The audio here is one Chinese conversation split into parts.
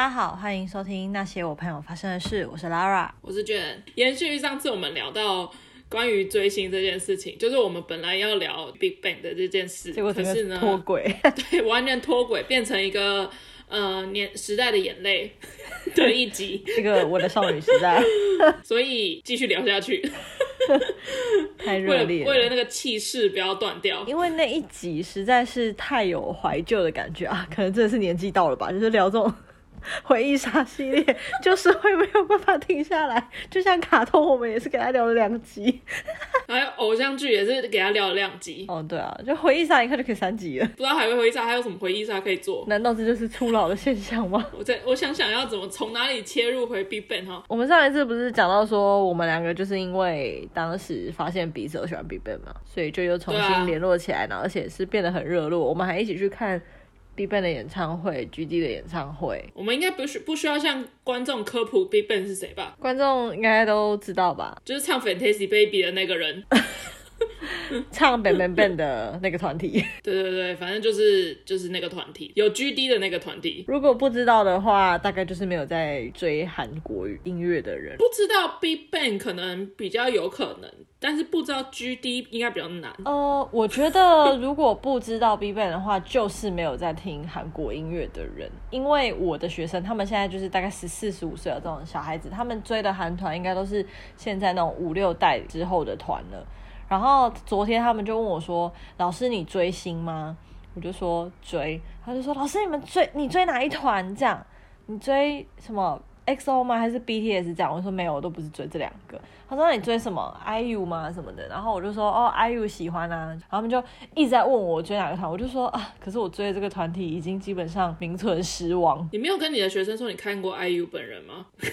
大家好，欢迎收听那些我朋友发生的事。我是 Lara，我是卷。延续上次我们聊到关于追星这件事情，就是我们本来要聊 Big Bang 的这件事，结果可是呢脱轨，对，完全脱轨，变成一个呃年时代的眼泪 的一集。这个我的少女时代，所以继续聊下去。太热烈了，为了那个气势不要断掉，因为那一集实在是太有怀旧的感觉啊，可能真的是年纪到了吧，就是聊这种 回忆杀系列，就是会没有办法停下来。就像卡通，我们也是给他聊了两集，还有偶像剧也是给他聊了两集。哦，对啊，就回忆杀一看就可以三集了。不知道还会回忆杀还有什么回忆杀可以做？难道这就是初老的现象吗？我在我想想要怎么从哪里切入回 BigBang 哈。我们上一次不是讲到说我们两个就是因为当时发现彼此都喜欢 BigBang 嘛，所以就又重新联络起来，然后而且是变得很热络。我们还一起去看。BigBang 的演唱会，GD 的演唱会，我们应该不需不需要向观众科普 BigBang 是谁吧？观众应该都知道吧？就是唱 Fantasy Baby 的那个人，唱 Bang Bang Bang 的那个团体。对对对，反正就是就是那个团体，有 GD 的那个团体。如果不知道的话，大概就是没有在追韩国语音乐的人。不知道 BigBang 可能比较有可能。但是不知道 GD 应该比较难。呃，我觉得如果不知道 BigBang 的话，就是没有在听韩国音乐的人。因为我的学生，他们现在就是大概十四、十五岁的这种小孩子，他们追的韩团应该都是现在那种五六代之后的团了。然后昨天他们就问我说：“老师，你追星吗？”我就说追。他就说：“老师，你们追你追哪一团？这样你追什么？” XO 吗？还是 BTS 这样？我说没有，我都不是追这两个。他说，那你追什么？IU 吗？什么的？然后我就说哦，IU 喜欢啊。然后他们就一直在问我追哪个团，我就说啊，可是我追的这个团体已经基本上名存实亡。你没有跟你的学生说你看过 IU 本人吗？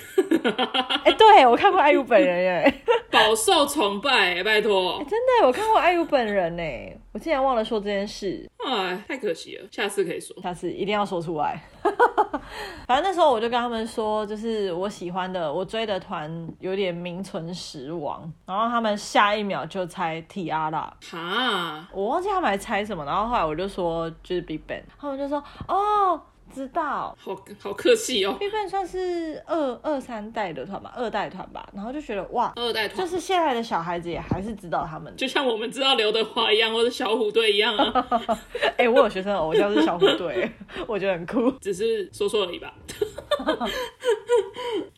哎、欸，对，我看过 IU 本人耶，饱受崇拜，拜托、欸。真的，我看过 IU 本人呢，我竟然忘了说这件事，哎，太可惜了，下次可以说，下次一定要说出来。反正那时候我就跟他们说，就是我喜欢的、我追的团有点名存实亡，然后他们下一秒就猜 T-ara，哈，我忘记他们还猜什么，然后后来我就说就是 BigBang，他们就说哦。知道，好好客气哦。BigBang 算是二二三代的团吧，二代团吧。然后就觉得哇，二代团就是现在的小孩子也还是知道他们，就像我们知道刘德华一样，或者小虎队一样啊。哎、欸，我有学生的偶像是小虎队，我觉得很酷，只是说说而已吧。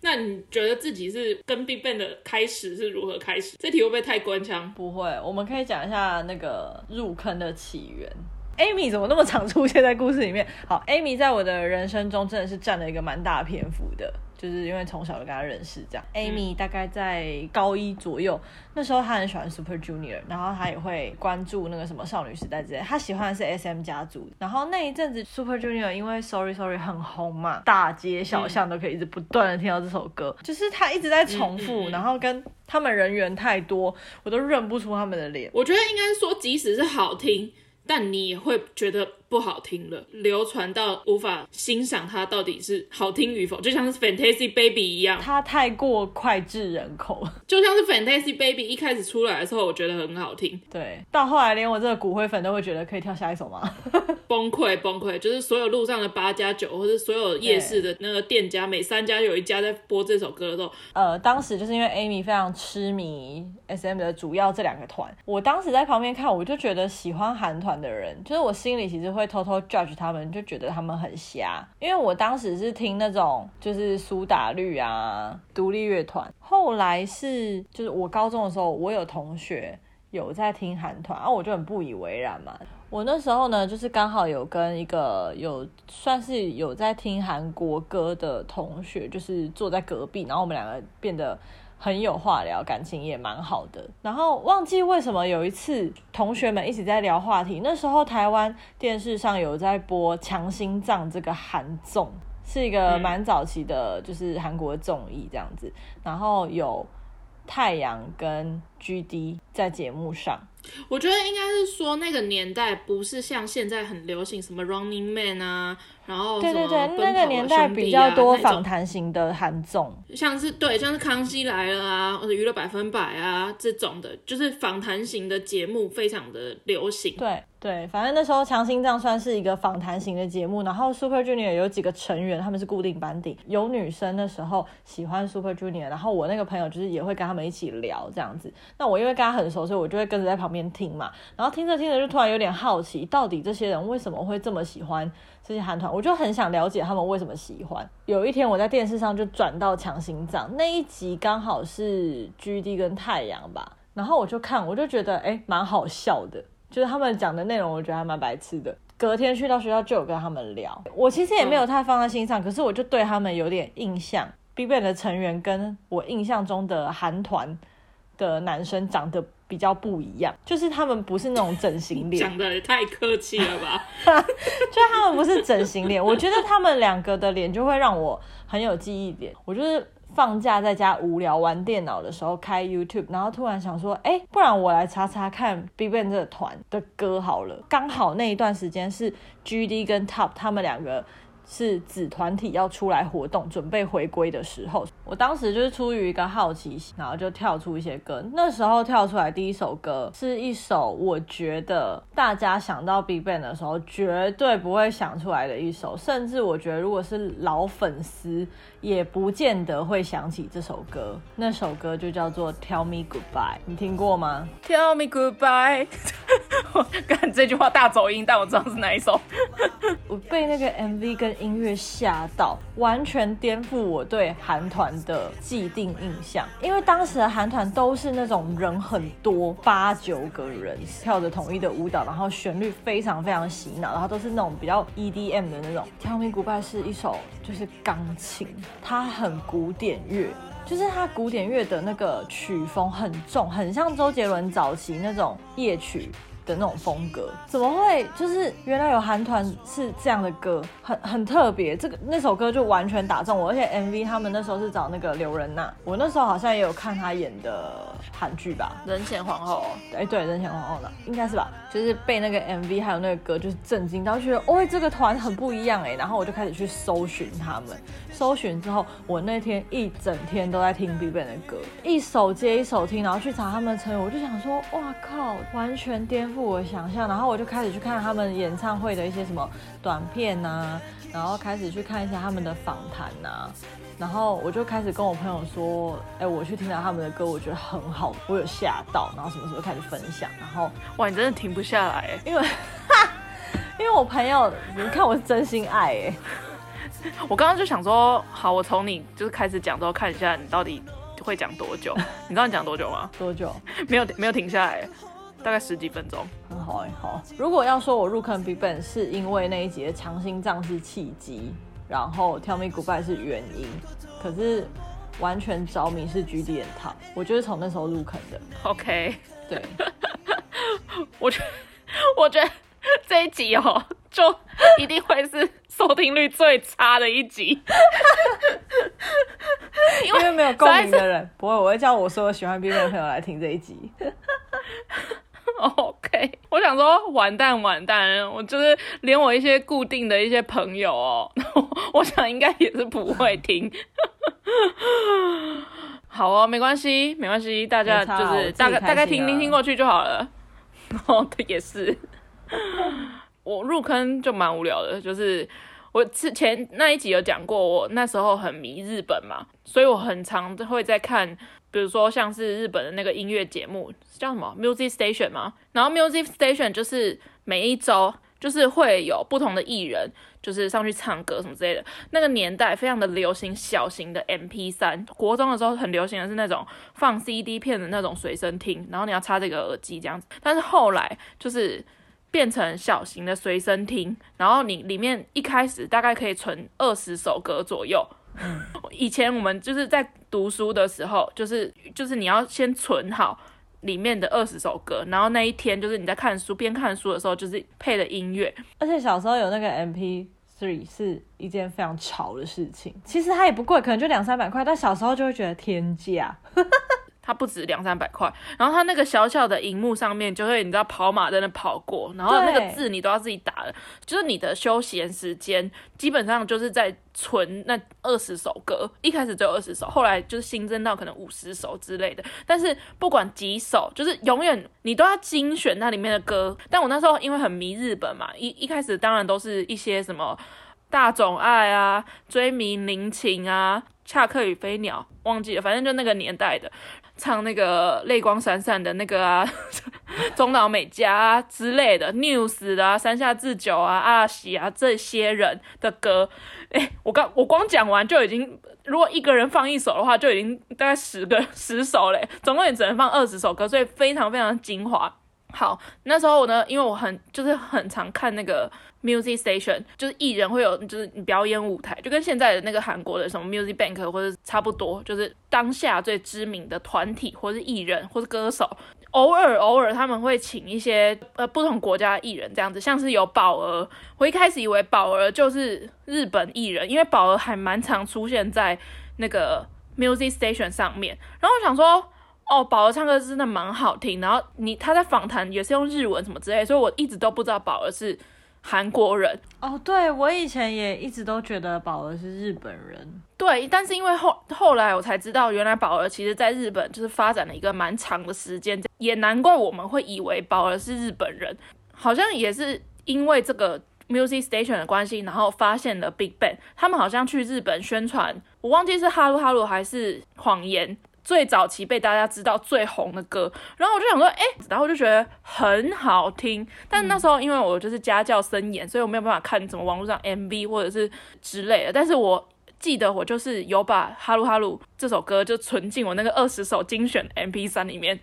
那你觉得自己是跟 BigBang 的开始是如何开始？这题会不会太官腔？不会，我们可以讲一下那个入坑的起源。Amy 怎么那么常出现在故事里面？好，Amy 在我的人生中真的是占了一个蛮大篇幅的，就是因为从小就跟他认识这样。Amy 大概在高一左右，那时候他很喜欢 Super Junior，然后他也会关注那个什么少女时代之类。他喜欢的是 SM 家族，然后那一阵子 Super Junior 因为 Sorry Sorry 很红嘛，大街小巷都可以一直不断的听到这首歌，就是他一直在重复，然后跟他们人员太多，我都认不出他们的脸。我觉得应该说，即使是好听。但你也会觉得不好听了，流传到无法欣赏它到底是好听与否，就像是 Fantasy Baby 一样，它太过脍炙人口，就像是 Fantasy Baby 一开始出来的时候，我觉得很好听，对，到后来连我这个骨灰粉都会觉得可以跳下一首吗？崩溃崩溃，就是所有路上的八加九或者所有夜市的那个店家，每三家有一家在播这首歌的时候，呃，当时就是因为 Amy 非常痴迷 SM 的主要这两个团，我当时在旁边看，我就觉得喜欢韩团的人，就是我心里其实会会偷偷 judge 他们，就觉得他们很瞎，因为我当时是听那种就是苏打绿啊，独立乐团，后来是就是我高中的时候，我有同学有在听韩团，然后我就很不以为然嘛。我那时候呢，就是刚好有跟一个有算是有在听韩国歌的同学，就是坐在隔壁，然后我们两个变得很有话聊，感情也蛮好的。然后忘记为什么有一次同学们一起在聊话题，那时候台湾电视上有在播《强心脏》这个韩综，是一个蛮早期的，就是韩国综艺这样子。然后有太阳跟 GD 在节目上。我觉得应该是说那个年代不是像现在很流行什么 Running Man 啊。然后对对对，啊、那个年代比较多访谈型的韩综，像是对，像是康熙来了啊，或者娱乐百分百啊这种的，就是访谈型的节目非常的流行。对对，反正那时候强心脏算是一个访谈型的节目，然后 Super Junior 有几个成员他们是固定班底，有女生的时候喜欢 Super Junior，然后我那个朋友就是也会跟他们一起聊这样子。那我因为跟他很熟，所以我就会跟着在旁边听嘛，然后听着听着就突然有点好奇，到底这些人为什么会这么喜欢这些韩团？我就很想了解他们为什么喜欢。有一天我在电视上就转到强心脏那一集，刚好是 GD 跟太阳吧，然后我就看，我就觉得哎，蛮好笑的，就是他们讲的内容，我觉得还蛮白痴的。隔天去到学校就有跟他们聊，我其实也没有太放在心上，可是我就对他们有点印象。BigBang 的成员跟我印象中的韩团的男生长得比较不一样，就是他们不是那种整形脸，讲的也太客气了吧？就他们不是整形脸，我觉得他们两个的脸就会让我很有记忆点。我就是放假在家无聊玩电脑的时候开 YouTube，然后突然想说，哎、欸，不然我来查查看 BigBang 这个团的歌好了。刚好那一段时间是 GD 跟 Top 他们两个。是子团体要出来活动，准备回归的时候，我当时就是出于一个好奇心，然后就跳出一些歌。那时候跳出来第一首歌是一首我觉得大家想到 BigBang 的时候绝对不会想出来的一首，甚至我觉得如果是老粉丝也不见得会想起这首歌。那首歌就叫做 Tell Me Goodbye，你听过吗？Tell Me Goodbye，我看这句话大走音，但我知道是哪一首。我被那个 MV 跟音乐吓到，完全颠覆我对韩团的既定印象。因为当时的韩团都是那种人很多，八九个人跳着统一的舞蹈，然后旋律非常非常洗脑，然后都是那种比较 EDM 的那种。Tell Me Goodbye 是一首就是钢琴，它很古典乐，就是它古典乐的那个曲风很重，很像周杰伦早期那种夜曲。的那种风格，怎么会？就是原来有韩团是这样的歌，很很特别。这个那首歌就完全打中我，而且 MV 他们那时候是找那个刘仁娜，我那时候好像也有看她演的韩剧吧，《人前皇后》。哎，对，《人前皇后》呢应该是吧？就是被那个 MV 还有那个歌就是震惊到，觉得哦，这个团很不一样哎。然后我就开始去搜寻他们，搜寻之后，我那天一整天都在听 BigBang 的歌，一首接一首听，然后去查他们的成员，我就想说，哇靠，完全颠覆。我的想象，然后我就开始去看他们演唱会的一些什么短片啊，然后开始去看一下他们的访谈啊，然后我就开始跟我朋友说，哎，我去听了他们的歌，我觉得很好，我有吓到，然后什么时候开始分享，然后哇，你真的停不下来，因为哈，因为我朋友，你看我是真心爱哎，我刚刚就想说，好，我从你就是开始讲之后，看一下你到底会讲多久，你知道你讲多久吗？多久？没有没有停下来。大概十几分钟，很好哎，好。如果要说我入坑 BigBang 是因为那一集的强心脏是契机，然后 Tell Me Goodbye 是原因，可是完全着迷是 GD and Top，我就是从那时候入坑的。OK，对，我觉得我觉得这一集哦，就一定会是收听率最差的一集，因为没有共鸣的人。不会，我会叫我所有喜欢 BigBang 的朋友来听这一集。OK，我想说完蛋完蛋，我就是连我一些固定的一些朋友哦，我想应该也是不会听。好哦，没关系没关系，大家就是大概大概听听听过去就好了。哦，对，也是。我入坑就蛮无聊的，就是我之前那一集有讲过，我那时候很迷日本嘛，所以我很常会在看。比如说像是日本的那个音乐节目叫什么 Music Station 嘛，然后 Music Station 就是每一周就是会有不同的艺人，就是上去唱歌什么之类的。那个年代非常的流行小型的 MP3，国中的时候很流行的是那种放 CD 片的那种随身听，然后你要插这个耳机这样子。但是后来就是变成小型的随身听，然后你里面一开始大概可以存二十首歌左右。以前我们就是在读书的时候，就是就是你要先存好里面的二十首歌，然后那一天就是你在看书边看书的时候，就是配的音乐。而且小时候有那个 MP3 是一件非常潮的事情，其实它也不贵，可能就两三百块，但小时候就会觉得天价。它不止两三百块，然后它那个小小的荧幕上面就会你知道跑马在那跑过，然后那个字你都要自己打的，就是你的休闲时间基本上就是在存那二十首歌，一开始只有二十首，后来就是新增到可能五十首之类的，但是不管几首，就是永远你都要精选那里面的歌。但我那时候因为很迷日本嘛，一一开始当然都是一些什么。大冢爱啊，追名林檎啊，恰克与飞鸟忘记了，反正就那个年代的，唱那个泪光闪闪的那个啊，中岛美嘉啊之类的，News 啊，山下智久啊，阿喜啊这些人的歌，哎、我刚我光讲完就已经，如果一个人放一首的话，就已经大概十个十首嘞，总共也只能放二十首歌，所以非常非常精华。好，那时候我呢，因为我很就是很常看那个。Music Station 就是艺人会有就是表演舞台，就跟现在的那个韩国的什么 Music Bank 或者差不多，就是当下最知名的团体或是艺人或是歌手，偶尔偶尔他们会请一些呃不同国家的艺人这样子，像是有宝儿，我一开始以为宝儿就是日本艺人，因为宝儿还蛮常出现在那个 Music Station 上面，然后我想说，哦，宝儿唱歌真的蛮好听，然后你他在访谈也是用日文什么之类，所以我一直都不知道宝儿是。韩国人哦，对，我以前也一直都觉得宝儿是日本人，对，但是因为后后来我才知道，原来宝儿其实在日本就是发展了一个蛮长的时间，也难怪我们会以为宝儿是日本人，好像也是因为这个 Music Station 的关系，然后发现了 Big Bang，他们好像去日本宣传，我忘记是哈噜哈噜还是谎言。最早期被大家知道最红的歌，然后我就想说，哎、然后就觉得很好听。但那时候因为我就是家教森严，所以我没有办法看什么网络上 MV 或者是之类的。但是我记得我就是有把《哈鲁哈鲁》这首歌就存进我那个二十首精选 MP3 里面。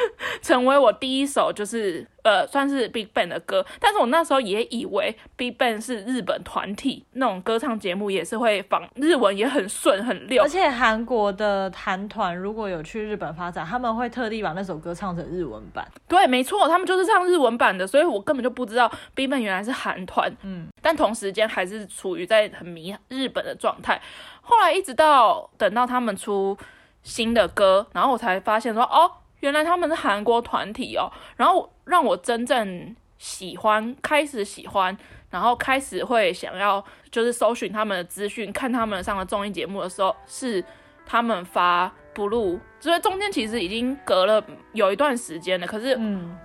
成为我第一首就是呃算是 Big Bang 的歌，但是我那时候也以为 Big Bang 是日本团体，那种歌唱节目也是会仿日文，也很顺很溜。而且韩国的韩团如果有去日本发展，他们会特地把那首歌唱成日文版。对，没错，他们就是唱日文版的，所以我根本就不知道 Big Bang 原来是韩团。嗯，但同时间还是处于在很迷日本的状态。后来一直到等到他们出新的歌，然后我才发现说哦。原来他们是韩国团体哦，然后让我真正喜欢，开始喜欢，然后开始会想要就是搜寻他们的资讯，看他们上的综艺节目的时候，是他们发 Blue，所以中间其实已经隔了有一段时间了，可是嗯。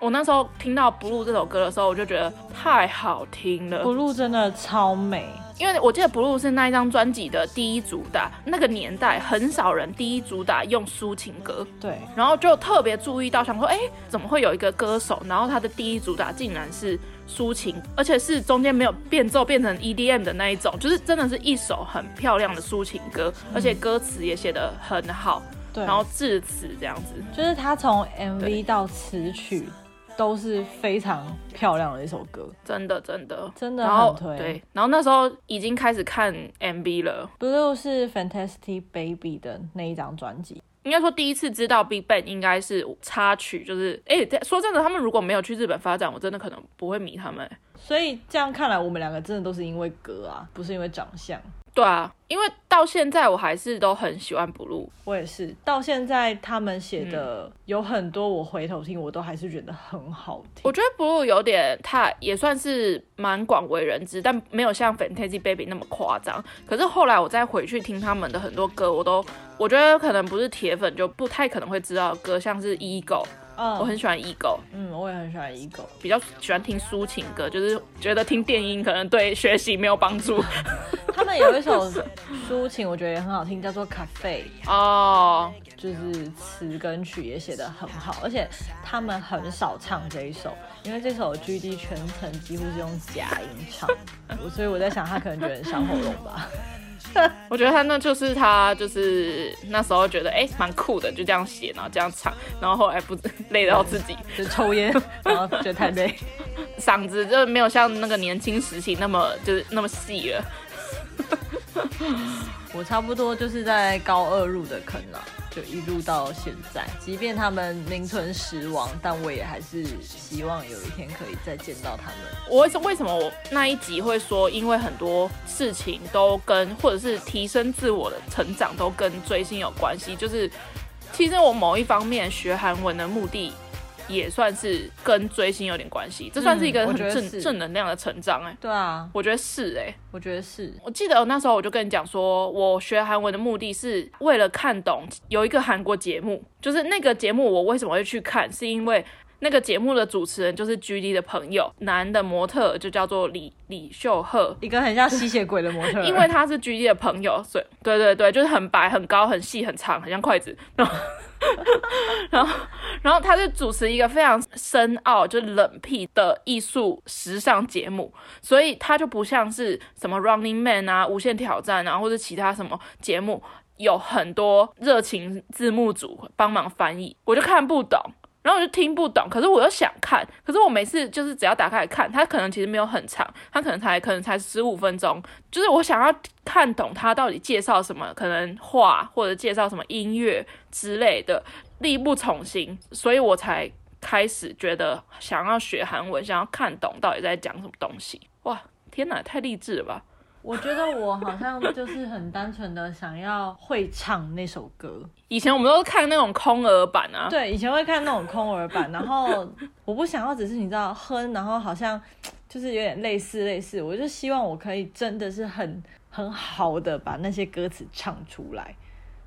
我那时候听到《Blue》这首歌的时候，我就觉得太好听了。《Blue》真的超美，因为我记得《Blue》是那一张专辑的第一主打，那个年代很少人第一主打用抒情歌。对，然后就特别注意到，想说，哎，怎么会有一个歌手，然后他的第一主打竟然是抒情，而且是中间没有变奏变成 EDM 的那一种，就是真的是一首很漂亮的抒情歌，而且歌词也写得很好。对，然后致辞这样子，就是他从 MV 到词曲。都是非常漂亮的一首歌，真的真的真的很推。对，然后那时候已经开始看 MV 了。Blue 是 Fantastic Baby 的那一张专辑，应该说第一次知道 Big Bang 应该是插曲，就是哎、欸，说真的，他们如果没有去日本发展，我真的可能不会迷他们。所以这样看来，我们两个真的都是因为歌啊，不是因为长相。对啊，因为到现在我还是都很喜欢 Blue，我也是。到现在他们写的有很多，我回头听我都还是觉得很好听。我觉得 Blue 有点，太也算是蛮广为人知，但没有像 Fantastic Baby 那么夸张。可是后来我再回去听他们的很多歌，我都我觉得可能不是铁粉就不太可能会知道的歌，像是 Ego。嗯，我很喜欢 Ego，嗯，我也很喜欢 Ego，比较喜欢听抒情歌，就是觉得听电音可能对学习没有帮助。他们有一首抒情，我觉得也很好听，叫做《咖啡》哦，就是词跟曲也写得很好，而且他们很少唱这一首，因为这首 GD 全程几乎是用假音唱，所以我在想他可能觉得很伤喉咙吧。我觉得他那就是他就是那时候觉得哎蛮、欸、酷的，就这样写，然后这样唱，然后后来不累到自己就抽烟，然后觉得太累，嗓子就没有像那个年轻时期那么就是那么细了。我差不多就是在高二入的坑了，就一路到现在。即便他们名存实亡，但我也还是希望有一天可以再见到他们。我为什么我那一集会说，因为很多事情都跟或者是提升自我的成长都跟追星有关系，就是。其实我某一方面学韩文的目的。也算是跟追星有点关系，这算是一个很正、嗯、正能量的成长哎、欸。对啊，我觉得是哎、欸，我觉得是。我记得那时候我就跟你讲说，我学韩文的目的是为了看懂有一个韩国节目，就是那个节目我为什么会去看，是因为那个节目的主持人就是 GD 的朋友，男的模特就叫做李李秀赫，一个很像吸血鬼的模特，因为他是 GD 的朋友，所以对对对，就是很白、很高、很细、很长，很像筷子。然后，然后然后他就主持一个非常深奥、就冷僻的艺术时尚节目，所以他就不像是什么 Running Man 啊、无限挑战啊，或者其他什么节目，有很多热情字幕组帮忙翻译，我就看不懂。然后我就听不懂，可是我又想看，可是我每次就是只要打开来看，它可能其实没有很长，它可能才可能才十五分钟，就是我想要看懂它到底介绍什么，可能画或者介绍什么音乐之类的，力不从心，所以我才开始觉得想要学韩文，想要看懂到底在讲什么东西。哇，天哪，太励志了吧！我觉得我好像就是很单纯的想要会唱那首歌。以前我们都是看那种空耳版啊，对，以前会看那种空耳版。然后我不想要只是你知道哼，然后好像就是有点类似类似。我就希望我可以真的是很很好的把那些歌词唱出来，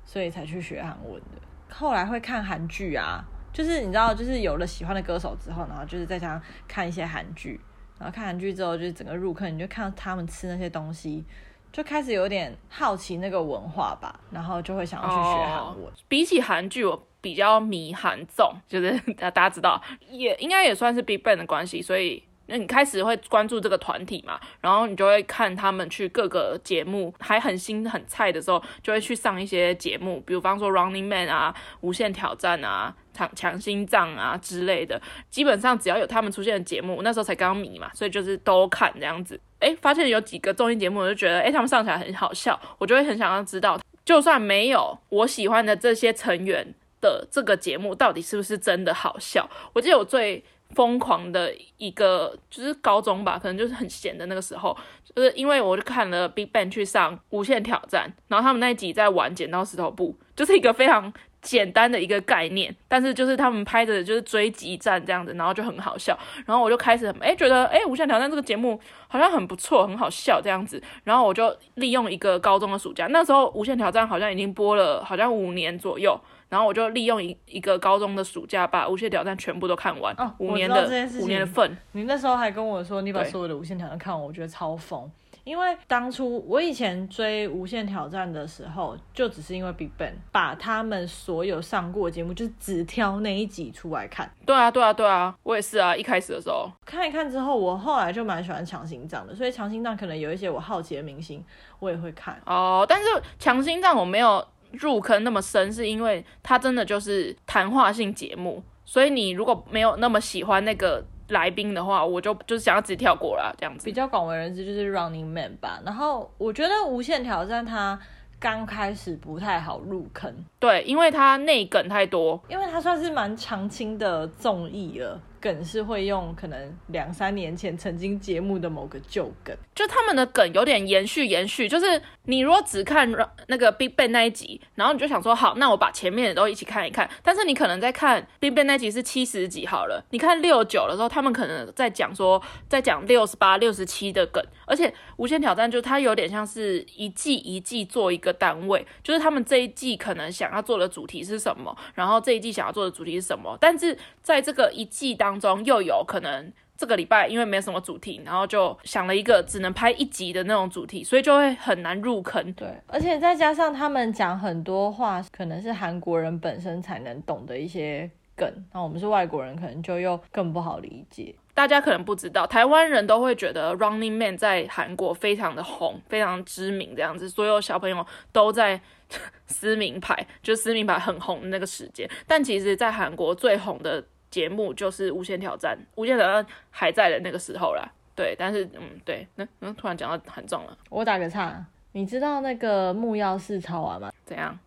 所以才去学韩文的。后来会看韩剧啊，就是你知道，就是有了喜欢的歌手之后，然后就是在家看一些韩剧。然后看韩剧之后，就是整个入坑，你就看到他们吃那些东西，就开始有点好奇那个文化吧，然后就会想要去学韩文。比起韩剧，我比较迷韩综，就是 大家知道，也应该也算是 BigBang 的关系，所以。那你开始会关注这个团体嘛，然后你就会看他们去各个节目，还很新很菜的时候，就会去上一些节目，比如方说 Running Man 啊、无限挑战啊、强强心脏啊之类的。基本上只要有他们出现的节目，那时候才刚迷嘛，所以就是都看这样子。诶，发现有几个综艺节目，我就觉得诶，他们上起来很好笑，我就会很想要知道，就算没有我喜欢的这些成员的这个节目，到底是不是真的好笑？我记得我最。疯狂的一个就是高中吧，可能就是很闲的那个时候，就是因为我就看了 BigBang 去上无限挑战，然后他们那一集在玩剪刀石头布，就是一个非常简单的一个概念，但是就是他们拍的就是追击战这样子，然后就很好笑，然后我就开始哎觉得哎无限挑战这个节目好像很不错，很好笑这样子，然后我就利用一个高中的暑假，那时候无限挑战好像已经播了好像五年左右。然后我就利用一一个高中的暑假，把《无限挑战》全部都看完。哦，五年的五年的份。你那时候还跟我说，你把所有的《无限挑战》看完，我觉得超疯。因为当初我以前追《无限挑战》的时候，就只是因为 BigBang 把他们所有上过的节目，就是只挑那一集出来看。对啊，对啊，对啊，我也是啊。一开始的时候看一看之后，我后来就蛮喜欢强心脏的，所以强心脏可能有一些我好奇的明星，我也会看。哦，但是强心脏我没有。入坑那么深，是因为它真的就是谈话性节目，所以你如果没有那么喜欢那个来宾的话，我就就是想要直接跳过了这样子。比较广为人知就是 Running Man 吧，然后我觉得无限挑战它刚开始不太好入坑，对，因为它内梗太多，因为它算是蛮常青的综艺了。梗是会用可能两三年前曾经节目的某个旧梗，就他们的梗有点延续延续。就是你如果只看那个 BigBang 那一集，然后你就想说好，那我把前面的都一起看一看。但是你可能在看 BigBang 那集是七十几好了，你看六九的时候，他们可能在讲说在讲六十八、六十七的梗。而且无限挑战就它有点像是一季一季做一个单位，就是他们这一季可能想要做的主题是什么，然后这一季想要做的主题是什么，但是在这个一季当中又有可能这个礼拜因为没什么主题，然后就想了一个只能拍一集的那种主题，所以就会很难入坑。对，而且再加上他们讲很多话，可能是韩国人本身才能懂的一些梗，那我们是外国人，可能就又更不好理解。大家可能不知道，台湾人都会觉得 Running Man 在韩国非常的红，非常知名这样子，所有小朋友都在 撕名牌，就撕名牌很红的那个时间。但其实，在韩国最红的节目就是《无限挑战》，《无限挑战》还在的那个时候啦。对，但是嗯，对，那嗯，突然讲到很重了，我打个岔，你知道那个木曜4超玩吗？怎样？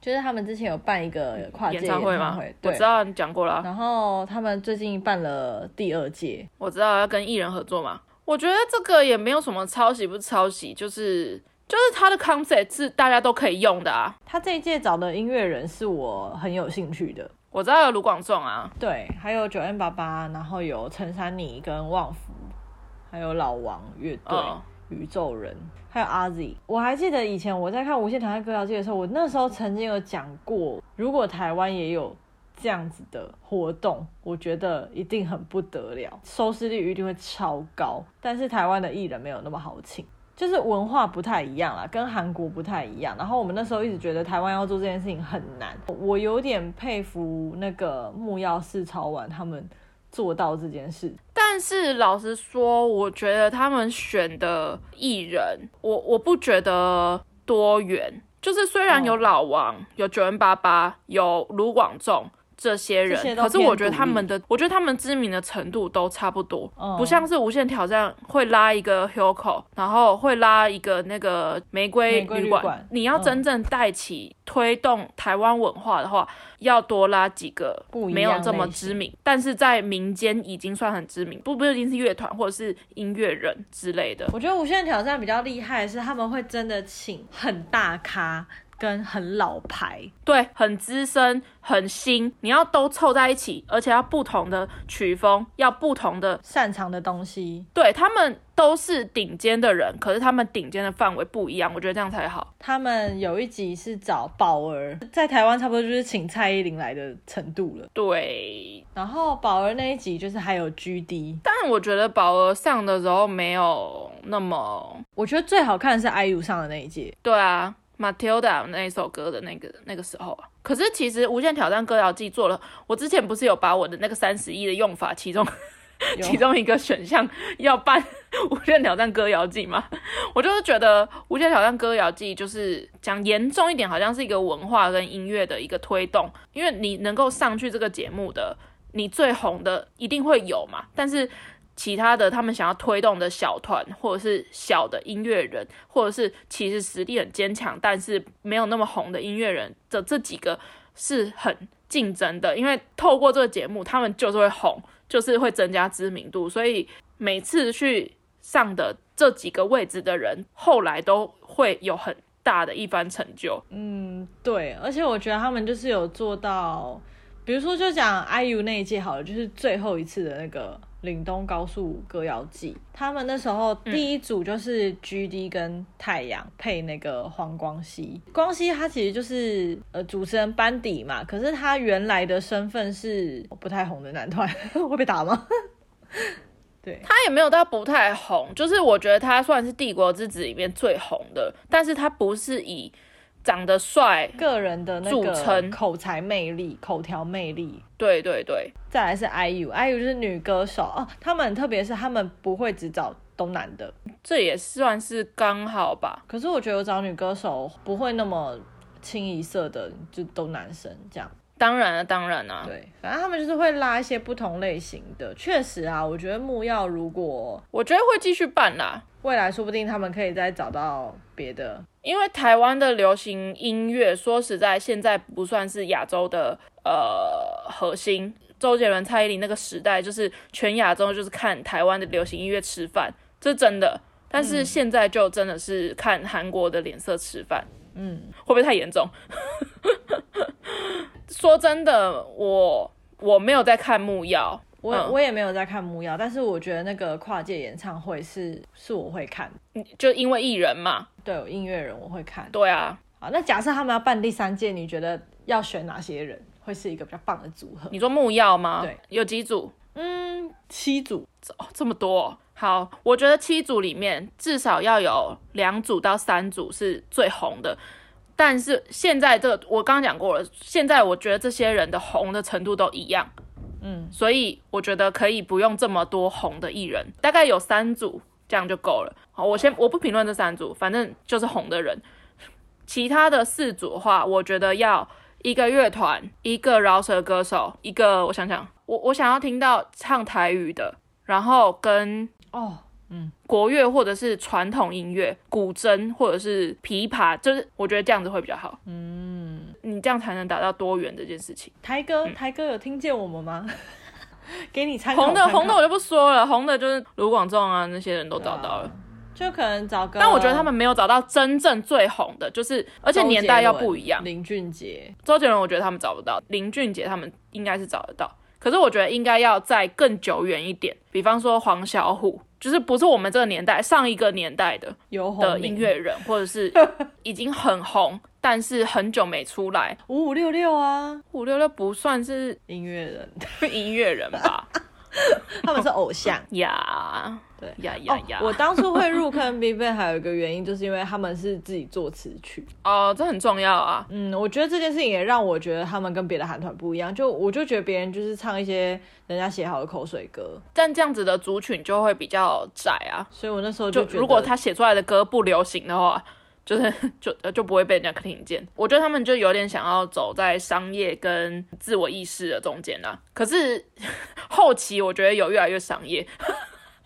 就是他们之前有办一个跨界演唱会吗？我知道你讲过了。然后他们最近办了第二届，我知道要跟艺人合作嘛。我觉得这个也没有什么抄袭不抄袭，就是就是他的 concept 是大家都可以用的啊。他这一届找的音乐人是我很有兴趣的，我知道有卢广仲啊，对，还有九 N 八八然后有陈珊妮跟旺福，还有老王乐队、哦、宇宙人，还有阿 Z。我还记得以前我在看《无限挑战歌谣祭》的时候，我那时候曾经有讲过，如果台湾也有。这样子的活动，我觉得一定很不得了，收视率一定会超高。但是台湾的艺人没有那么好请，就是文化不太一样啦，跟韩国不太一样。然后我们那时候一直觉得台湾要做这件事情很难，我有点佩服那个木曜四超玩他们做到这件事。但是老实说，我觉得他们选的艺人，我我不觉得多元。就是虽然有老王，哦、有 9m88，有卢广仲。这些人，可是我觉得他们的，我觉得他们知名的程度都差不多，嗯、不像是无限挑战会拉一个 Hilco，然后会拉一个那个玫瑰旅馆。你要真正带起推动台湾文化的话，嗯、要多拉几个没有这么知名，但是在民间已经算很知名，不不一定是乐团或者是音乐人之类的。我觉得无限挑战比较厉害的是他们会真的请很大咖。跟很老牌，对，很资深，很新，你要都凑在一起，而且要不同的曲风，要不同的擅长的东西。对，他们都是顶尖的人，可是他们顶尖的范围不一样，我觉得这样才好。他们有一集是找宝儿，在台湾差不多就是请蔡依林来的程度了。对，然后宝儿那一集就是还有 GD，但我觉得宝儿上的时候没有那么，我觉得最好看的是 IU 上的那一届。对啊。Matilda 那一首歌的那个那个时候啊，可是其实《无限挑战歌谣祭》做了，我之前不是有把我的那个三十亿的用法，其中其中一个选项要办《无限挑战歌谣祭》吗？我就是觉得《无限挑战歌谣祭》就是讲严重一点，好像是一个文化跟音乐的一个推动，因为你能够上去这个节目的，你最红的一定会有嘛，但是。其他的他们想要推动的小团，或者是小的音乐人，或者是其实实力很坚强，但是没有那么红的音乐人的这几个是很竞争的，因为透过这个节目，他们就是会红，就是会增加知名度，所以每次去上的这几个位置的人，后来都会有很大的一番成就。嗯，对，而且我觉得他们就是有做到，比如说就讲 IU 那一届好了，就是最后一次的那个。岭东高速歌谣祭，他们那时候第一组就是 GD 跟太阳配那个黄光熙。光熙他其实就是呃主持人班底嘛，可是他原来的身份是不太红的男团，会被打吗？对，他也没有到不太红，就是我觉得他算是帝国之子里面最红的，但是他不是以。长得帅，个人的那个口才魅力、口条魅力，对对对。再来是 IU，IU 就是女歌手哦。他们特别是他们不会只找都男的，这也算是刚好吧。可是我觉得我找女歌手不会那么清一色的就都男生这样。当然了，当然了。对，反正他们就是会拉一些不同类型的。确实啊，我觉得木曜如果我觉得会继续办啦，未来说不定他们可以再找到别的。因为台湾的流行音乐，说实在，现在不算是亚洲的呃核心。周杰伦、蔡依林那个时代，就是全亚洲就是看台湾的流行音乐吃饭，这是真的。但是现在就真的是看韩国的脸色吃饭，嗯，会不会太严重？说真的，我我没有在看木曜。我我也没有在看木曜，但是我觉得那个跨界演唱会是是我会看，就因为艺人嘛，对，音乐人我会看。对啊，好，那假设他们要办第三届，你觉得要选哪些人会是一个比较棒的组合？你说木曜吗？对，有几组？嗯，七组，哦，这么多。好，我觉得七组里面至少要有两组到三组是最红的，但是现在这个我刚刚讲过了，现在我觉得这些人的红的程度都一样。嗯，所以我觉得可以不用这么多红的艺人，大概有三组这样就够了。好，我先我不评论这三组，反正就是红的人。其他的四组的话，我觉得要一个乐团，一个饶舌歌手，一个我想想，我我想要听到唱台语的，然后跟哦，嗯，国乐或者是传统音乐，古筝或者是琵琶，就是我觉得这样子会比较好。嗯。你这样才能达到多元这件事情。台哥，嗯、台哥有听见我们吗？给你参考。红的，红的我就不说了，红的就是卢广仲啊，那些人都找到了。就可能找个。但我觉得他们没有找到真正最红的，就是而且年代要不一样。林俊杰、周杰伦，我觉得他们找不到。林俊杰他们应该是找得到，可是我觉得应该要再更久远一点，比方说黄小琥。就是不是我们这个年代，上一个年代的的音乐人，或者是 已经很红，但是很久没出来。五五六六啊，五六六不算是音乐人，音乐人吧？他们是偶像呀。对呀呀呀！我当初会入坑 BigBang 还有一个原因，就是因为他们是自己作词曲哦，这很重要啊。嗯，我觉得这件事情也让我觉得他们跟别的韩团不一样。就我就觉得别人就是唱一些人家写好的口水歌，但这样子的族群就会比较窄啊。所以我那时候就如果他写出来的歌不流行的话，就是就就不会被人家听见。我觉得他们就有点想要走在商业跟自我意识的中间啊。可是 后期我觉得有越来越商业。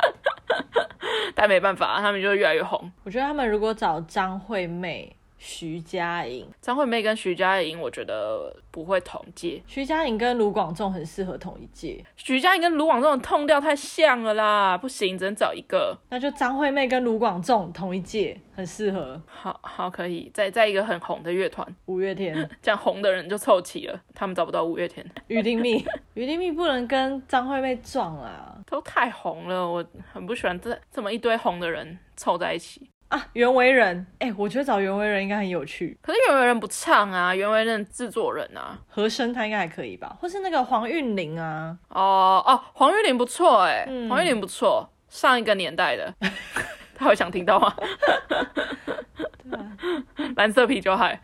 但没办法，他们就越来越红。我觉得他们如果找张惠妹。徐佳莹、张惠妹跟徐佳莹，我觉得不会同届。徐佳莹跟卢广仲很适合同一届。徐佳莹跟卢广仲的 tone 调太像了啦，不行，只能找一个。那就张惠妹跟卢广仲同一届，很适合。好好可以，再再一个很红的乐团，五月天，这样红的人就凑齐了。他们找不到五月天。鱼丁糸，鱼丁密不能跟张惠妹撞啊，都太红了，我很不喜欢这这么一堆红的人凑在一起。啊，袁惟仁，哎、欸，我觉得找袁惟仁应该很有趣。可是袁惟仁不唱啊，袁惟仁制作人啊，和声他应该还可以吧？或是那个黄韵玲啊？哦哦，黄韵玲不错哎、欸，黄韵玲不错，上一个年代的，他会想听到吗？对啊，蓝色啤酒海。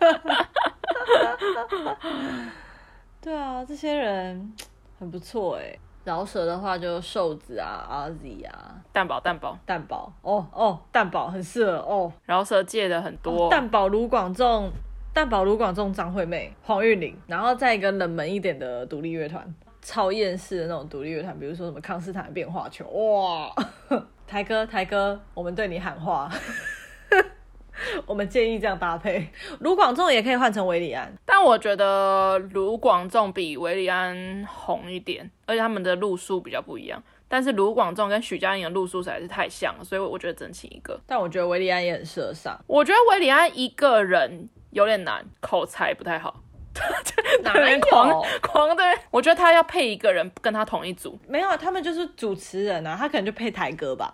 对啊，这些人很不错哎、欸。饶舌的话就瘦子啊，阿 Z 啊，蛋堡蛋堡蛋堡哦哦，蛋堡很适合哦。饶舌界的很多，蛋堡卢广仲，蛋堡卢广仲，张惠妹、黄韵玲，然后再一个冷门一点的独立乐团，超厌世的那种独立乐团，比如说什么康斯坦的变化球，哇，台哥台哥，我们对你喊话。我们建议这样搭配，卢广仲也可以换成韦礼安，但我觉得卢广仲比韦礼安红一点，而且他们的路数比较不一样。但是卢广仲跟许佳莹的路数实在是太像了，所以我觉得整齐一个。但我觉得韦礼安也很适合上。我觉得韦礼安一个人有点难，口才不太好，哪有狂狂的？我觉得他要配一个人跟他同一组。没有，他们就是主持人啊，他可能就配台哥吧。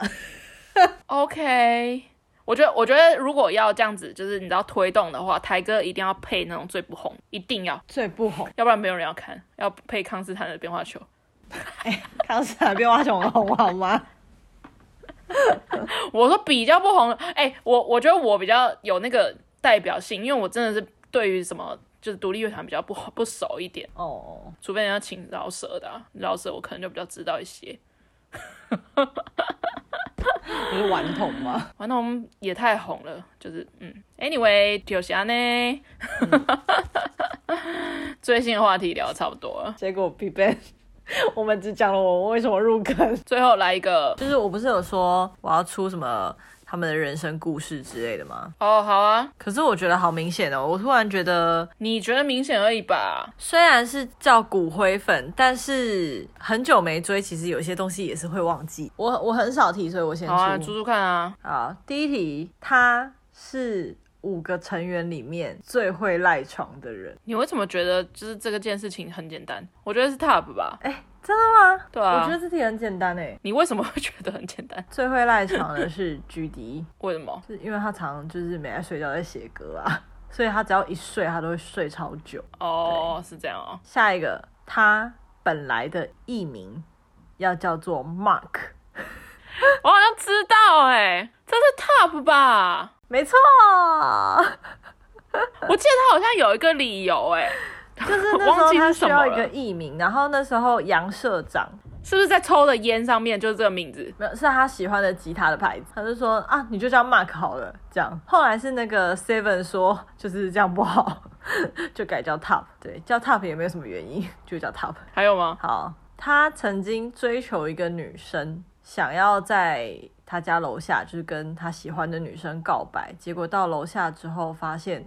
OK。我觉得，我觉得如果要这样子，就是你知道推动的话，台哥一定要配那种最不红，一定要最不红，要不然没有人要看。要配康斯坦的变化球，哎、欸，康斯坦的变化球很红好吗？我说比较不红，哎、欸，我我觉得我比较有那个代表性，因为我真的是对于什么就是独立乐团比较不不熟一点哦，oh. 除非人家请饶舌的、啊，饶舌我可能就比较知道一些。不是顽童吗？顽童也太红了，就是嗯，Anyway，就是安呢。最新的话题聊得差不多了，结果 BigBang，我们只讲了我为什么入坑，最后来一个，就是我不是有说我要出什么？他们的人生故事之类的吗？哦，oh, 好啊。可是我觉得好明显哦，我突然觉得，你觉得明显而已吧。虽然是叫骨灰粉，但是很久没追，其实有些东西也是会忘记。我我很少提，所以我先出。好啊，出出看啊。好，第一题，他是五个成员里面最会赖床的人。你为什么觉得就是这个件事情很简单？我觉得是 Top 吧。哎。真的吗？对啊，我觉得这题很简单诶。你为什么会觉得很简单？最会赖床的是 GD，为什么？是因为他常常就是没在睡觉，在写歌啊，所以他只要一睡，他都会睡超久。哦，oh, 是这样哦。下一个，他本来的艺名要叫做 Mark，我好像知道诶，这是 Top 吧？没错，我记得他好像有一个理由诶。就是那时候他需要一个艺名，然后那时候杨社长是不是在抽的烟上面就是这个名字？没有，是他喜欢的吉他的牌子。他就说啊，你就叫 Mark 好了，这样。后来是那个 Seven 说就是这样不好，就改叫 Top。对，叫 Top 也没有什么原因，就叫 Top。还有吗？好，他曾经追求一个女生，想要在他家楼下就是跟他喜欢的女生告白，结果到楼下之后发现。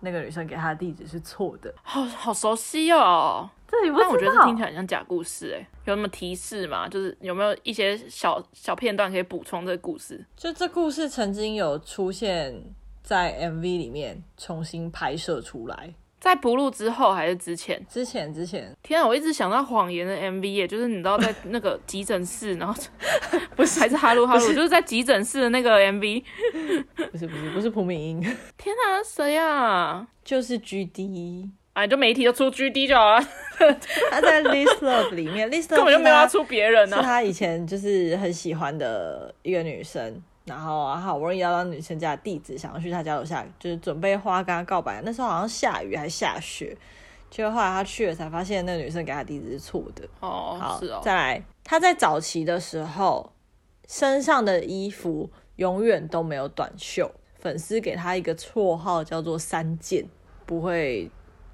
那个女生给他的地址是错的。好好熟悉哦，这里不。但我觉得这听起来很像假故事哎，有什么提示吗？就是有没有一些小小片段可以补充这个故事？就这故事曾经有出现在 MV 里面重新拍摄出来。在不录之后还是之前？之前之前。天啊，我一直想到谎言的 MV 耶，就是你知道在 那个急诊室，然后 不是还是哈喽哈喽，就是在急诊室的那个 MV。不是不是不是朴敏英。天啊，谁呀？就是 GD。哎，就媒体就出 GD 就好了。他在 List Love 里面，List Love 根本就没有要出别人呢、啊。是他以前就是很喜欢的一个女生。然后啊，好不容易要到女生家的地址，想要去她家楼下，就是准备花跟她告白。那时候好像下雨还下雪，结果后来他去了，才发现那个女生给他地址是错的。哦，好，是哦。再来，他在早期的时候，身上的衣服永远都没有短袖。粉丝给他一个绰号叫做“三件”，不会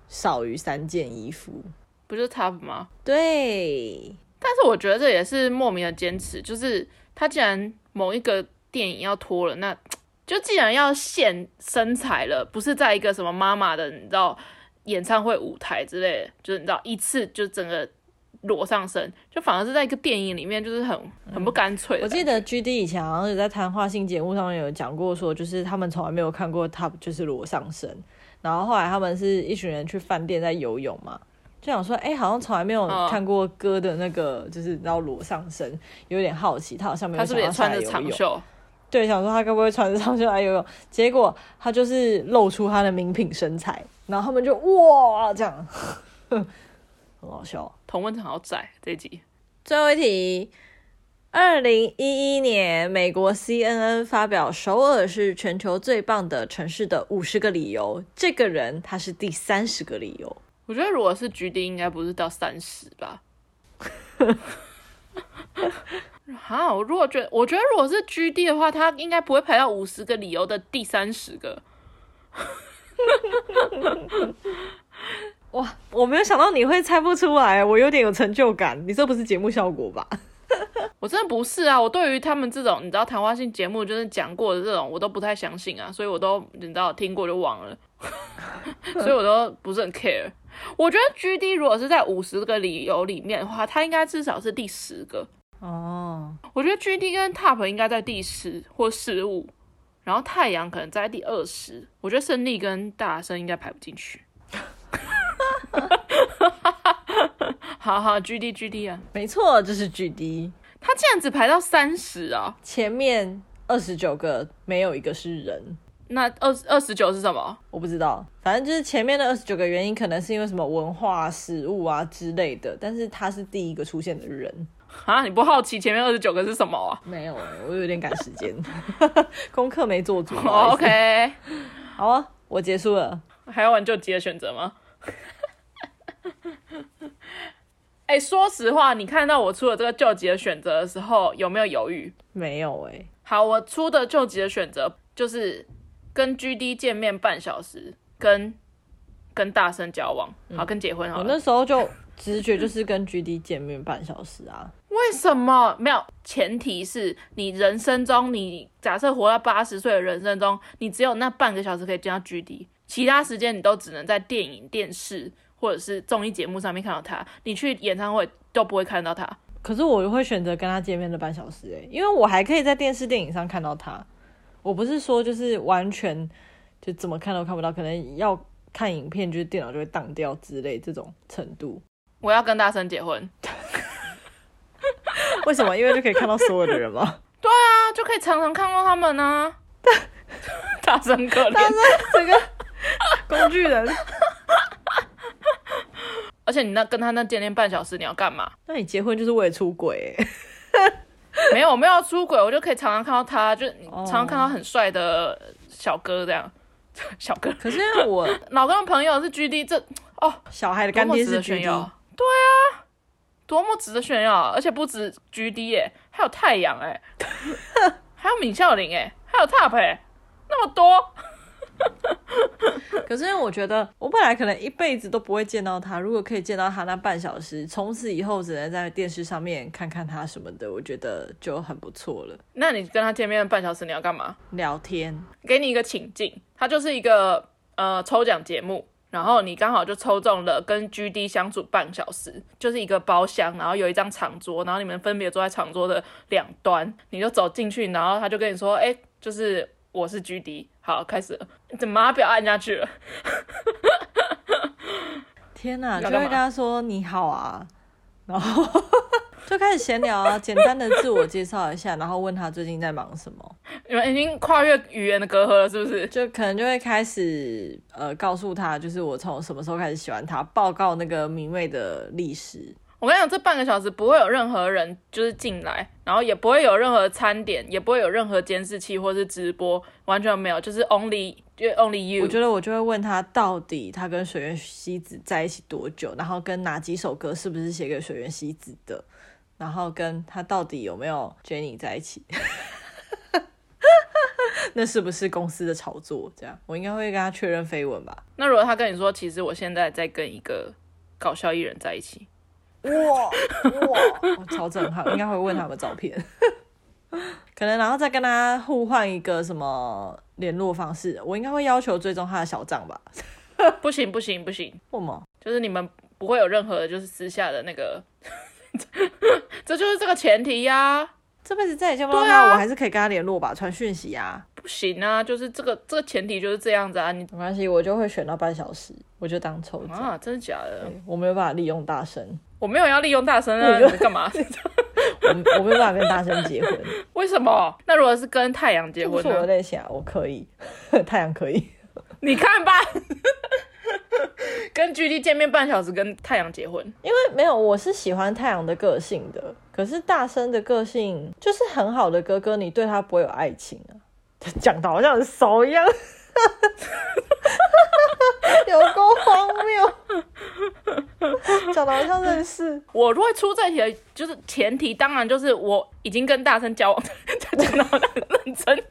少于三件衣服，不就是 Top 吗？对。但是我觉得这也是莫名的坚持，就是他既然某一个。电影要脱了，那 就既然要现身材了，不是在一个什么妈妈的，你知道演唱会舞台之类的，就是你知道一次就整个裸上身，就反而是在一个电影里面，就是很很不干脆、嗯。我记得 GD 以前好像有在谈话性节目上面有讲过，说就是他们从来没有看过 Top 就是裸上身，然后后来他们是一群人去饭店在游泳嘛，就想说，哎、欸，好像从来没有看过哥的那个，就是你知道裸上身，有点好奇，他好像没有。他是不是也穿着长袖？对，想说他该不会穿着长袖来游泳，结果他就是露出他的名品身材，然后他们就哇这样，很好笑。同温层好窄这一集。最后一题，二零一一年美国 CNN 发表首尔是全球最棒的城市的五十个理由，这个人他是第三十个理由。我觉得如果是 GD 应该不是到三十吧。好，我如果觉得，我觉得如果是 G D 的话，他应该不会排到五十个理由的第三十个。哇，我没有想到你会猜不出来，我有点有成就感。你这不是节目效果吧？我真的不是啊，我对于他们这种你知道谈话性节目就是讲过的这种，我都不太相信啊，所以我都你知道听过就忘了，所以我都不是很 care。我觉得 G D 如果是在五十个理由里面的话，他应该至少是第十个。哦，oh. 我觉得 GD 跟 Top 应该在第十或十五，然后太阳可能在第二十。我觉得胜利跟大声应该排不进去。好好，GD GD 啊，没错，这是 GD。他竟然只排到三十啊！前面二十九个没有一个是人。那二二十九是什么？我不知道，反正就是前面的二十九个原因，可能是因为什么文化、食物啊之类的。但是他是第一个出现的人。啊！你不好奇前面二十九个是什么啊？没有，我有点赶时间，功课没做足。Oh, OK，好啊，我结束了。还要玩救急的选择吗？哎、欸，说实话，你看到我出了这个救急的选择的时候，有没有犹豫？没有哎、欸。好，我出的救急的选择就是跟 GD 见面半小时，跟跟大声交往，好，跟结婚好。我那时候就直觉就是跟 GD 见面半小时啊。为什么没有？前提是你人生中，你假设活到八十岁的人生中，你只有那半个小时可以见到 GD，其他时间你都只能在电影、电视或者是综艺节目上面看到他。你去演唱会都不会看到他。可是我会选择跟他见面的半小时，诶，因为我还可以在电视、电影上看到他。我不是说就是完全就怎么看都看不到，可能要看影片，就是电脑就会当掉之类这种程度。我要跟大声结婚。为什么？因为就可以看到所有的人吗？对啊，就可以常常看到他们呢、啊。大声可怜，大声这个工具人。而且你那跟他那见面半小时，你要干嘛？那你结婚就是为了出轨？没有，我没有出轨，我就可以常常看到他，就常常看到很帅的小哥这样。小哥，可是我老公的朋友是 GD，这哦，小孩的干爹是 GD。对啊。多么值得炫耀，而且不止 GD 耶，还有太阳哎，还有闵孝琳哎，还有 Top 哎，那么多。可是因为我觉得，我本来可能一辈子都不会见到他，如果可以见到他那半小时，从此以后只能在电视上面看看他什么的，我觉得就很不错了。那你跟他见面的半小时，你要干嘛？聊天。给你一个情境，他就是一个呃抽奖节目，然后你刚好就抽中了跟 GD 相处半小时，就是一个包厢，然后有一张长桌，然后你们分别坐在长桌的两端，你就走进去，然后他就跟你说，哎，就是我是 GD，好，开始了，怎么不要按下去了？天哪，就会跟他说你好啊，然后。就开始闲聊啊，简单的自我介绍一下，然后问他最近在忙什么。你们已经跨越语言的隔阂了，是不是？就可能就会开始呃，告诉他，就是我从什么时候开始喜欢他，报告那个迷妹的历史。我跟你讲，这半个小时不会有任何人就是进来，然后也不会有任何餐点，也不会有任何监视器或是直播，完全没有，就是 only 就 only you。我觉得我就会问他，到底他跟水原希子在一起多久，然后跟哪几首歌是不是写给水原希子的，然后跟他到底有没有 Jenny 在一起，那是不是公司的炒作？这样我应该会跟他确认绯闻吧。那如果他跟你说，其实我现在在跟一个搞笑艺人在一起。哇哇，我超震撼！应该会问他们照片，可能然后再跟他互换一个什么联络方式。我应该会要求追踪他的小账吧？不行不行不行，为什么？就是你们不会有任何就是私下的那个，这就是这个前提呀、啊。这辈子再也见不到他，啊、我还是可以跟他联络吧，传讯息啊。不行啊，就是这个这个前提就是这样子啊。你没关系，我就会选到半小时，我就当抽奖啊。真的假的？我没有办法利用大声。我没有要利用大声啊，你在干嘛？我 我没有办法跟大声结婚，为什么？那如果是跟太阳结婚呢？我在想，我可以，太阳可以。你看吧，跟 GD 见面半小时，跟太阳结婚，因为没有，我是喜欢太阳的个性的，可是大声的个性就是很好的哥哥，你对他不会有爱情啊，讲的好像很熟一样。有够荒谬，讲的好像认识。我如果出这题的，就是前提，当然就是我已经跟大生交往，讲的好像很认真。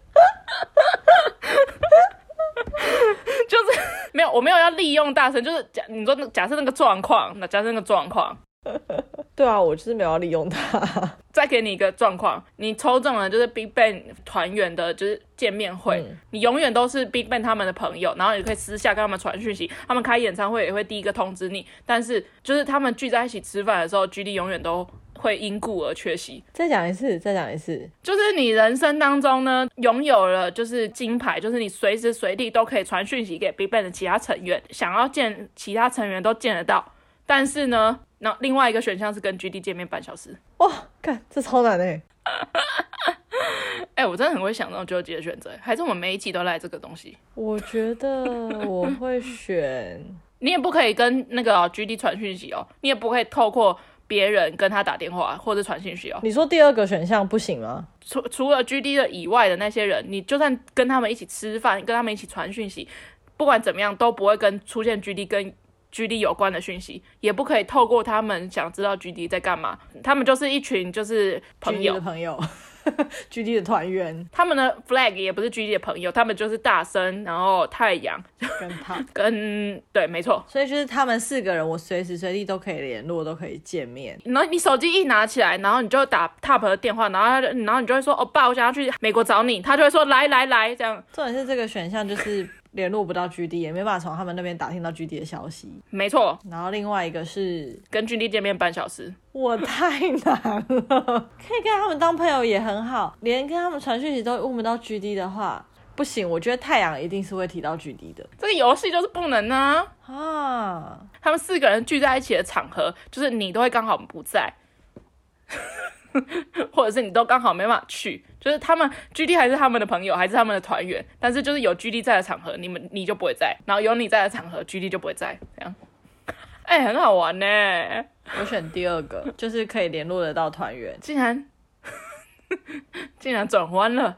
就是没有，我没有要利用大声，就是假你说假设那个状况，那假设那个状况。对啊，我就是没有利用他。再给你一个状况，你抽中了就是 BigBang 团员的，就是见面会，嗯、你永远都是 BigBang 他们的朋友，然后你可以私下跟他们传讯息，他们开演唱会也会第一个通知你。但是就是他们聚在一起吃饭的时候，GD 永远都会因故而缺席。再讲一次，再讲一次，就是你人生当中呢，拥有了就是金牌，就是你随时随地都可以传讯息给 BigBang 的其他成员，想要见其他成员都见得到。但是呢，那另外一个选项是跟 GD 见面半小时。哇，看这超难 哎！哎、欸，我真的很会想这种纠结的选择，还是我们每一集都来这个东西？我觉得我会选。你也不可以跟那个、哦、GD 传讯息哦，你也不可以透过别人跟他打电话或者传讯息哦。你说第二个选项不行吗？除除了 GD 的以外的那些人，你就算跟他们一起吃饭，跟他们一起传讯息，不管怎么样都不会跟出现 GD 跟。GD 有关的讯息也不可以透过他们想知道 GD 在干嘛，他们就是一群就是朋友。的朋友，GD 的团员，他们的 flag 也不是 GD 的朋友，他们就是大声，然后太阳。跟 他跟对，没错，所以就是他们四个人，我随时随地都可以联络，都可以见面。然后你手机一拿起来，然后你就打 Top 的电话，然后他然后你就会说，哦，爸，我想要去美国找你，他就会说来来来，这样。重点是这个选项就是。联络不到 GD，也没办法从他们那边打听到 GD 的消息。没错，然后另外一个是跟 GD 见面半小时，我太难了。可以跟他们当朋友也很好，连跟他们传讯息都问不到 GD 的话，不行。我觉得太阳一定是会提到 GD 的。这个游戏就是不能啊啊！他们四个人聚在一起的场合，就是你都会刚好不在。或者是你都刚好没办法去，就是他们 GD 还是他们的朋友，还是他们的团员，但是就是有 GD 在的场合，你们你就不会在，然后有你在的场合，GD 就不会在，这样，哎、欸，很好玩呢。我选第二个，就是可以联络得到团员，竟然竟然转弯了，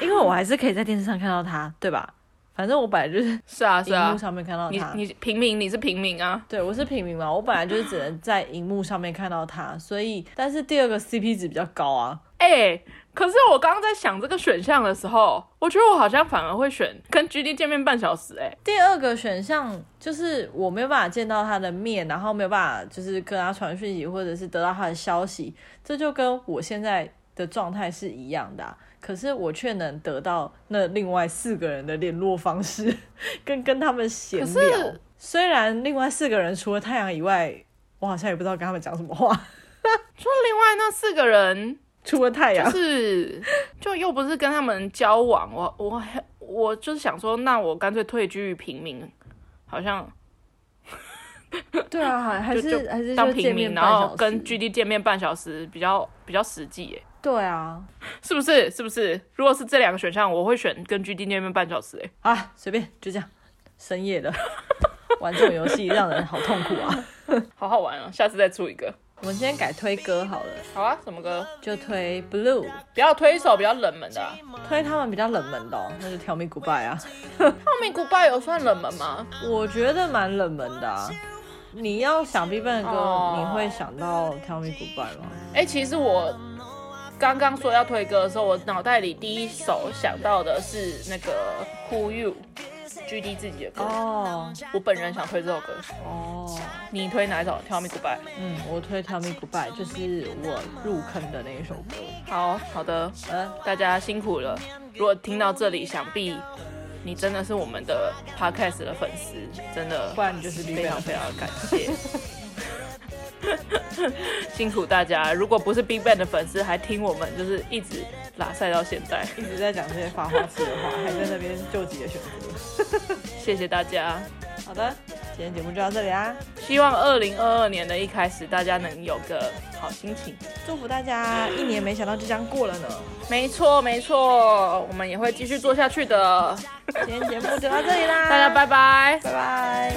因为我还是可以在电视上看到他，对吧？反正我本来就是是啊是啊，荧幕上面看到他。你你平民，你是平民啊？对，我是平民嘛。我本来就是只能在荧幕上面看到他，所以但是第二个 CP 值比较高啊。哎、欸，可是我刚刚在想这个选项的时候，我觉得我好像反而会选跟 GD 见面半小时、欸。哎，第二个选项就是我没有办法见到他的面，然后没有办法就是跟他传讯息或者是得到他的消息，这就跟我现在的状态是一样的啊，可是我却能得到那另外四个人的联络方式，跟跟他们闲聊。虽然另外四个人除了太阳以外，我好像也不知道跟他们讲什么话。除了另外那四个人，除了太阳，就是就又不是跟他们交往。我我我就是想说，那我干脆退居于平民，好像。对啊，还是还是当平民，然后跟 GD 见面半小时，比较比较实际耶。对啊，是不是？是不是？如果是这两个选项，我会选跟 GD 那边半小时。哎，啊，随便，就这样。深夜的 玩这种游戏，让人好痛苦啊！好好玩啊，下次再出一个。我们今天改推歌好了。好啊，什么歌？就推 Blue，不要推一首比较冷门的，啊。推他们比较冷门的，哦，那就 Tell Me Goodbye 啊。Tell Me Goodbye 有算冷门吗？我觉得蛮冷门的，啊。你要想 BigBang 的歌，oh. 你会想到 Tell Me Goodbye 吗？哎、欸，其实我刚刚说要推歌的时候，我脑袋里第一首想到的是那个 Who You，GD 自己的歌。哦，oh. 我本人想推这首歌。哦，oh. 你推哪一首？Tell Me Goodbye。嗯，我推 Tell Me Goodbye，就是我入坑的那一首歌。好好的，呃，大家辛苦了。如果听到这里，想必。你真的是我们的 podcast 的粉丝，真的，不然你就是非常非常感谢，辛苦大家。如果不是 BigBang 的粉丝，还听我们就是一直拉赛到现在，一直在讲这些发花痴的话，还在那边救急的选择，谢谢大家。好的今天节目就到这里啦希望二零二二年的一开始大家能有个好心情。祝福大家一年没想到就这样过了呢。没错没错我们也会继续做下去的。今天节目就到这里啦。大家拜拜。拜拜。